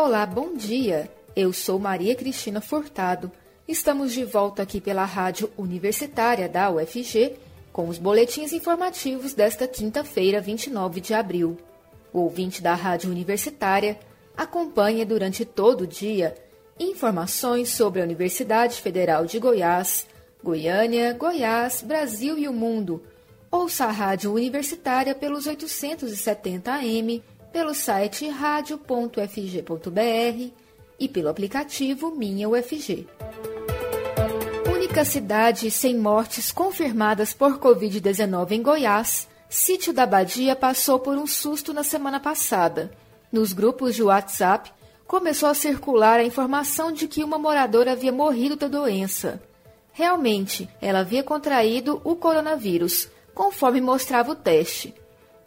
Olá, bom dia. Eu sou Maria Cristina Furtado. Estamos de volta aqui pela Rádio Universitária da UFG com os boletins informativos desta quinta-feira, 29 de abril. O ouvinte da Rádio Universitária acompanha durante todo o dia informações sobre a Universidade Federal de Goiás, Goiânia, Goiás, Brasil e o mundo. Ouça a Rádio Universitária pelos 870 AM, pelo site radio.fg.br e pelo aplicativo Minha UFG. Única cidade sem mortes confirmadas por Covid-19 em Goiás, Sítio da Badia passou por um susto na semana passada. Nos grupos de WhatsApp, começou a circular a informação de que uma moradora havia morrido da doença. Realmente, ela havia contraído o coronavírus, conforme mostrava o teste.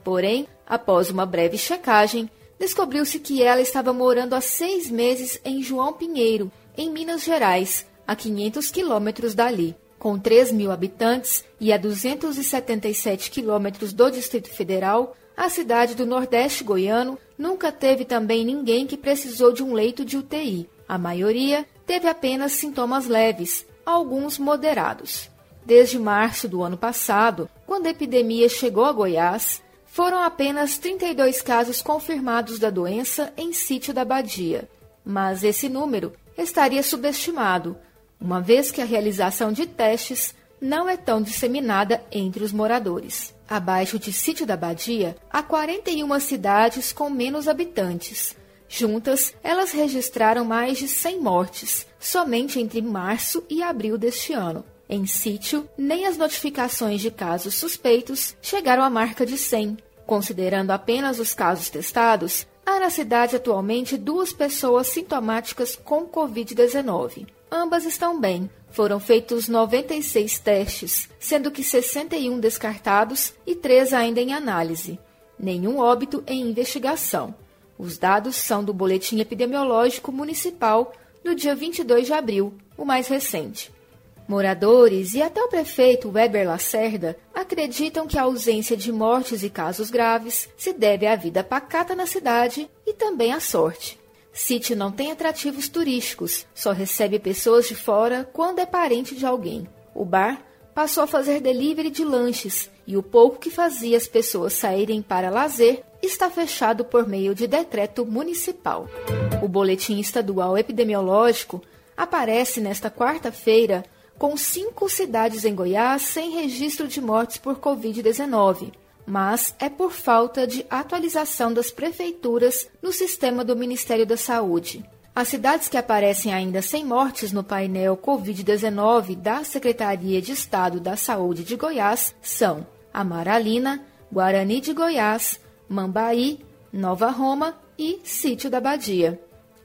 Porém, após uma breve checagem, descobriu-se que ela estava morando há seis meses em João Pinheiro, em Minas Gerais, a 500 quilômetros dali. Com 3 mil habitantes e a 277 quilômetros do Distrito Federal, a cidade do Nordeste goiano nunca teve também ninguém que precisou de um leito de UTI. A maioria teve apenas sintomas leves, alguns moderados. Desde março do ano passado, quando a epidemia chegou a Goiás, foram apenas 32 casos confirmados da doença em sítio da Badia. Mas esse número estaria subestimado, uma vez que a realização de testes não é tão disseminada entre os moradores. Abaixo de Sítio da Badia, há 41 cidades com menos habitantes. Juntas, elas registraram mais de 100 mortes, somente entre março e abril deste ano. Em sítio, nem as notificações de casos suspeitos chegaram à marca de 100. Considerando apenas os casos testados, há na cidade atualmente duas pessoas sintomáticas com Covid-19. Ambas estão bem. Foram feitos 96 testes, sendo que 61 descartados e 3 ainda em análise. Nenhum óbito em investigação. Os dados são do Boletim Epidemiológico Municipal do dia 22 de abril, o mais recente. Moradores e até o prefeito Weber Lacerda acreditam que a ausência de mortes e casos graves se deve à vida pacata na cidade e também à sorte. Sítio não tem atrativos turísticos, só recebe pessoas de fora quando é parente de alguém. O bar passou a fazer delivery de lanches e o pouco que fazia as pessoas saírem para lazer está fechado por meio de decreto municipal. O boletim estadual epidemiológico aparece nesta quarta-feira com cinco cidades em Goiás sem registro de mortes por Covid-19, mas é por falta de atualização das prefeituras no sistema do Ministério da Saúde. As cidades que aparecem ainda sem mortes no painel Covid-19 da Secretaria de Estado da Saúde de Goiás são Amaralina, Guarani de Goiás, Mambaí, Nova Roma e Sítio da Badia.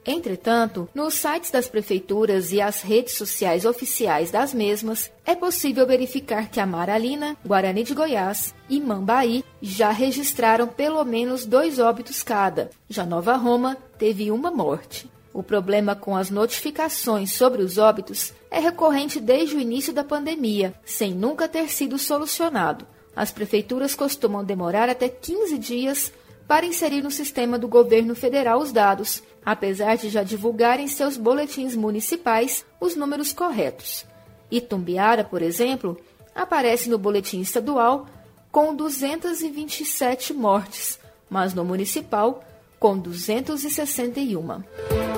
Entretanto, nos sites das prefeituras e as redes sociais oficiais das mesmas, é possível verificar que Amaralina, Guarani de Goiás e Mambaí já registraram pelo menos dois óbitos cada. Já Nova Roma teve uma morte. O problema com as notificações sobre os óbitos é recorrente desde o início da pandemia, sem nunca ter sido solucionado. As prefeituras costumam demorar até 15 dias para inserir no sistema do governo federal os dados, apesar de já divulgarem seus boletins municipais os números corretos. Itumbiara, por exemplo, aparece no boletim estadual com 227 mortes, mas no municipal com 261.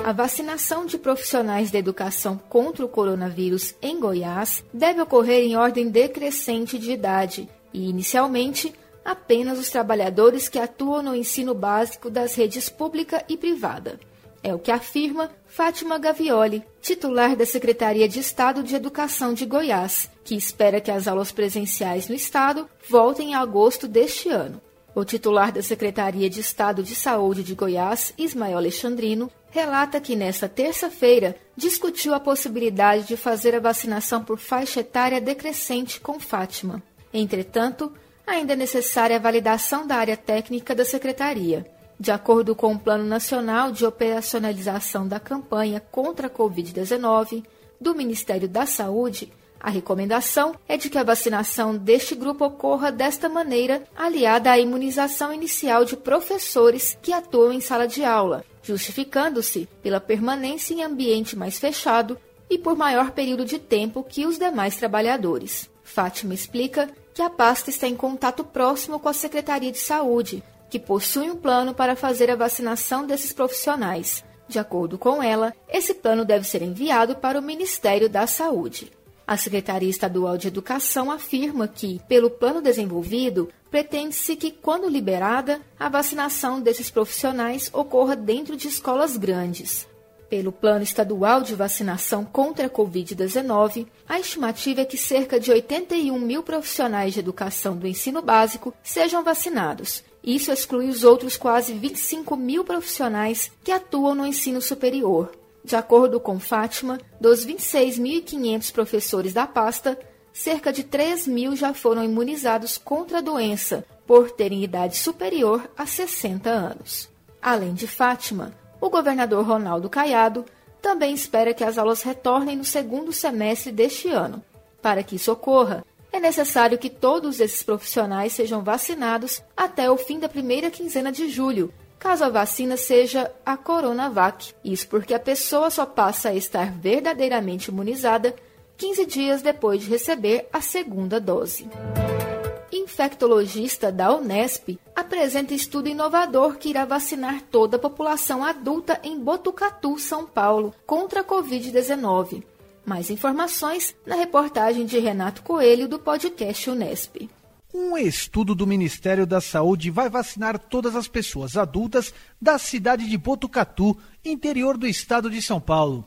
A vacinação de profissionais da educação contra o coronavírus em Goiás deve ocorrer em ordem decrescente de idade e, inicialmente, apenas os trabalhadores que atuam no ensino básico das redes pública e privada. É o que afirma Fátima Gavioli, titular da Secretaria de Estado de Educação de Goiás, que espera que as aulas presenciais no estado voltem em agosto deste ano. O titular da Secretaria de Estado de Saúde de Goiás, Ismael Alexandrino, relata que nesta terça-feira discutiu a possibilidade de fazer a vacinação por faixa etária decrescente com Fátima. Entretanto, ainda é necessária a validação da área técnica da Secretaria. De acordo com o Plano Nacional de Operacionalização da Campanha contra a Covid-19 do Ministério da Saúde, a recomendação é de que a vacinação deste grupo ocorra desta maneira, aliada à imunização inicial de professores que atuam em sala de aula, justificando-se pela permanência em ambiente mais fechado e por maior período de tempo que os demais trabalhadores. Fátima explica que a pasta está em contato próximo com a Secretaria de Saúde, que possui um plano para fazer a vacinação desses profissionais. De acordo com ela, esse plano deve ser enviado para o Ministério da Saúde. A Secretaria Estadual de Educação afirma que, pelo plano desenvolvido, pretende-se que, quando liberada, a vacinação desses profissionais ocorra dentro de escolas grandes. Pelo Plano Estadual de Vacinação contra a Covid-19, a estimativa é que cerca de 81 mil profissionais de educação do ensino básico sejam vacinados. Isso exclui os outros quase 25 mil profissionais que atuam no ensino superior. De acordo com Fátima, dos 26.500 professores da pasta, cerca de 3 mil já foram imunizados contra a doença, por terem idade superior a 60 anos. Além de Fátima, o governador Ronaldo Caiado também espera que as aulas retornem no segundo semestre deste ano. Para que isso ocorra, é necessário que todos esses profissionais sejam vacinados até o fim da primeira quinzena de julho, caso a vacina seja a Coronavac. Isso porque a pessoa só passa a estar verdadeiramente imunizada 15 dias depois de receber a segunda dose. Infectologista da Unesp apresenta estudo inovador que irá vacinar toda a população adulta em Botucatu, São Paulo, contra a Covid-19. Mais informações na reportagem de Renato Coelho do podcast Unesp. Um estudo do Ministério da Saúde vai vacinar todas as pessoas adultas da cidade de Botucatu, interior do estado de São Paulo.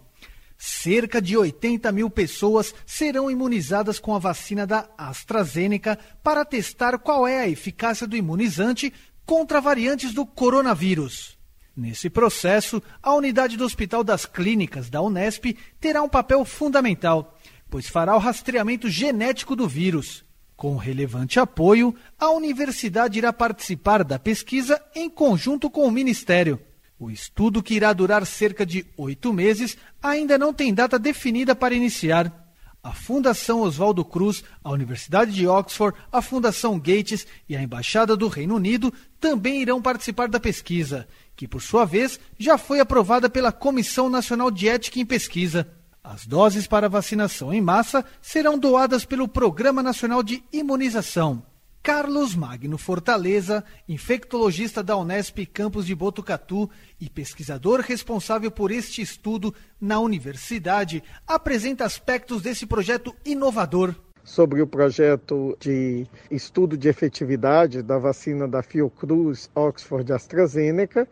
Cerca de 80 mil pessoas serão imunizadas com a vacina da AstraZeneca para testar qual é a eficácia do imunizante contra variantes do coronavírus. Nesse processo, a unidade do Hospital das Clínicas da Unesp terá um papel fundamental, pois fará o rastreamento genético do vírus. Com relevante apoio, a universidade irá participar da pesquisa em conjunto com o Ministério. O estudo, que irá durar cerca de oito meses, ainda não tem data definida para iniciar. A Fundação Oswaldo Cruz, a Universidade de Oxford, a Fundação Gates e a Embaixada do Reino Unido também irão participar da pesquisa, que, por sua vez, já foi aprovada pela Comissão Nacional de Ética em Pesquisa. As doses para vacinação em massa serão doadas pelo Programa Nacional de Imunização. Carlos Magno Fortaleza, infectologista da Unesp Campus de Botucatu e pesquisador responsável por este estudo na universidade, apresenta aspectos desse projeto inovador. Sobre o projeto de estudo de efetividade da vacina da Fiocruz Oxford AstraZeneca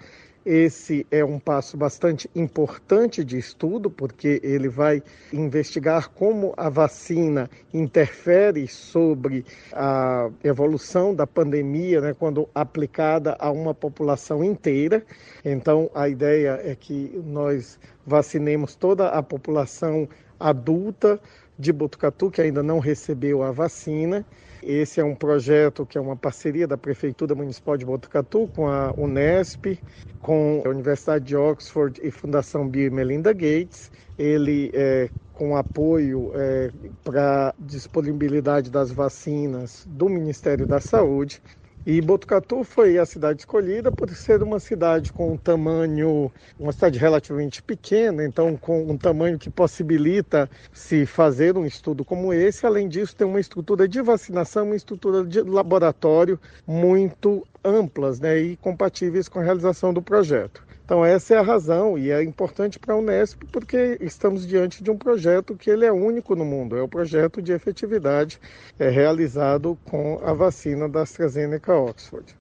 esse é um passo bastante importante de estudo, porque ele vai investigar como a vacina interfere sobre a evolução da pandemia né, quando aplicada a uma população inteira. Então, a ideia é que nós vacinemos toda a população adulta de Botucatu que ainda não recebeu a vacina esse é um projeto que é uma parceria da Prefeitura Municipal de Botucatu com a Unesp, com a Universidade de Oxford e Fundação Bill e Melinda Gates. Ele é com apoio é, para disponibilidade das vacinas do Ministério da Saúde. E Botucatu foi a cidade escolhida por ser uma cidade com um tamanho, uma cidade relativamente pequena, então com um tamanho que possibilita se fazer um estudo como esse. Além disso, tem uma estrutura de vacinação, uma estrutura de laboratório muito amplas né, e compatíveis com a realização do projeto. Então essa é a razão e é importante para a Unesp porque estamos diante de um projeto que ele é único no mundo, é o projeto de efetividade é, realizado com a vacina da AstraZeneca Oxford.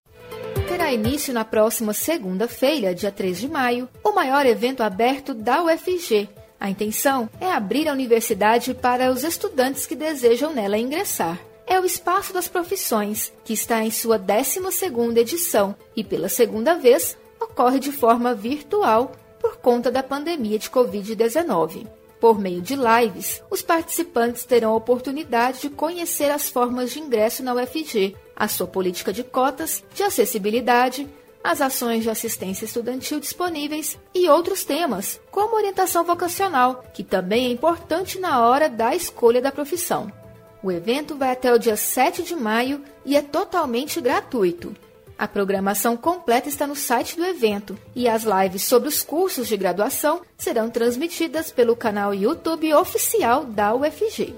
Terá início na próxima segunda-feira, dia 3 de maio, o maior evento aberto da UFG. A intenção é abrir a universidade para os estudantes que desejam nela ingressar é o Espaço das Profissões, que está em sua 12ª edição e pela segunda vez ocorre de forma virtual por conta da pandemia de Covid-19. Por meio de lives, os participantes terão a oportunidade de conhecer as formas de ingresso na UFG, a sua política de cotas, de acessibilidade, as ações de assistência estudantil disponíveis e outros temas, como orientação vocacional, que também é importante na hora da escolha da profissão. O evento vai até o dia 7 de maio e é totalmente gratuito. A programação completa está no site do evento e as lives sobre os cursos de graduação serão transmitidas pelo canal YouTube oficial da UFG.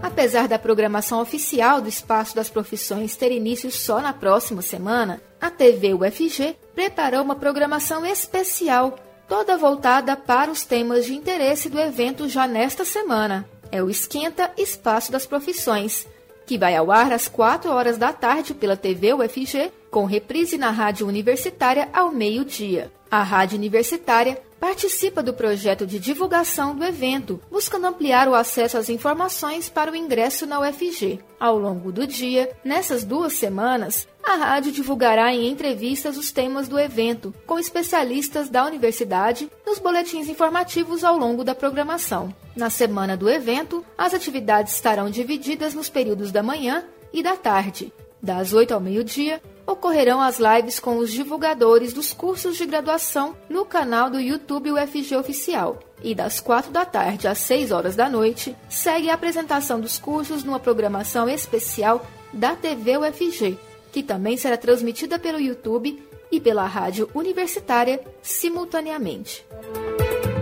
Apesar da programação oficial do Espaço das Profissões ter início só na próxima semana, a TV UFG preparou uma programação especial, toda voltada para os temas de interesse do evento já nesta semana. É o Esquenta Espaço das Profissões, que vai ao ar às 4 horas da tarde pela TV UFG, com reprise na Rádio Universitária ao meio-dia. A Rádio Universitária participa do projeto de divulgação do evento, buscando ampliar o acesso às informações para o ingresso na UFG. Ao longo do dia, nessas duas semanas, a rádio divulgará em entrevistas os temas do evento, com especialistas da universidade, nos boletins informativos ao longo da programação. Na semana do evento, as atividades estarão divididas nos períodos da manhã e da tarde. Das 8 ao meio-dia, ocorrerão as lives com os divulgadores dos cursos de graduação no canal do YouTube UFG Oficial. E das 4 da tarde às 6 horas da noite, segue a apresentação dos cursos numa programação especial da TV UFG, que também será transmitida pelo YouTube e pela rádio universitária simultaneamente.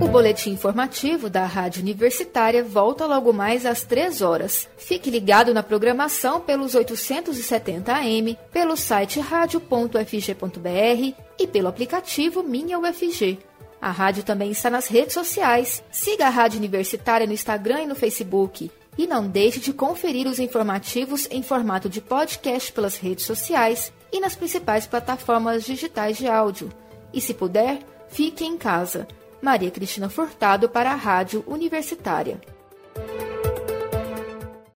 O boletim informativo da Rádio Universitária volta logo mais às 3 horas. Fique ligado na programação pelos 870 AM, pelo site radio.fg.br e pelo aplicativo Minha UFG. A rádio também está nas redes sociais. Siga a Rádio Universitária no Instagram e no Facebook. E não deixe de conferir os informativos em formato de podcast pelas redes sociais e nas principais plataformas digitais de áudio. E se puder, fique em casa. Maria Cristina Furtado para a Rádio Universitária.